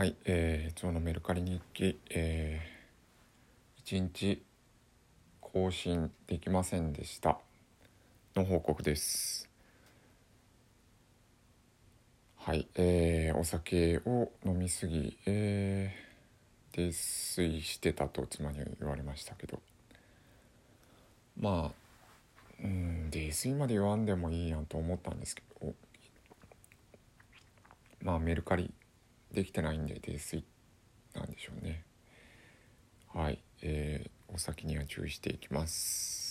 はい、えー、今日のメルカリ日記、えー、1日更新できませんでした。の報告です。はい、えー、お酒を飲みすぎ、えー、泥酔してたと妻に言われましたけど、まあ、うん、泥酔まで言わんでもいいやんと思ったんですけど、まあメルカリできてないんで泥酔なんでしょうね。はい、えー、お先には注意していきます。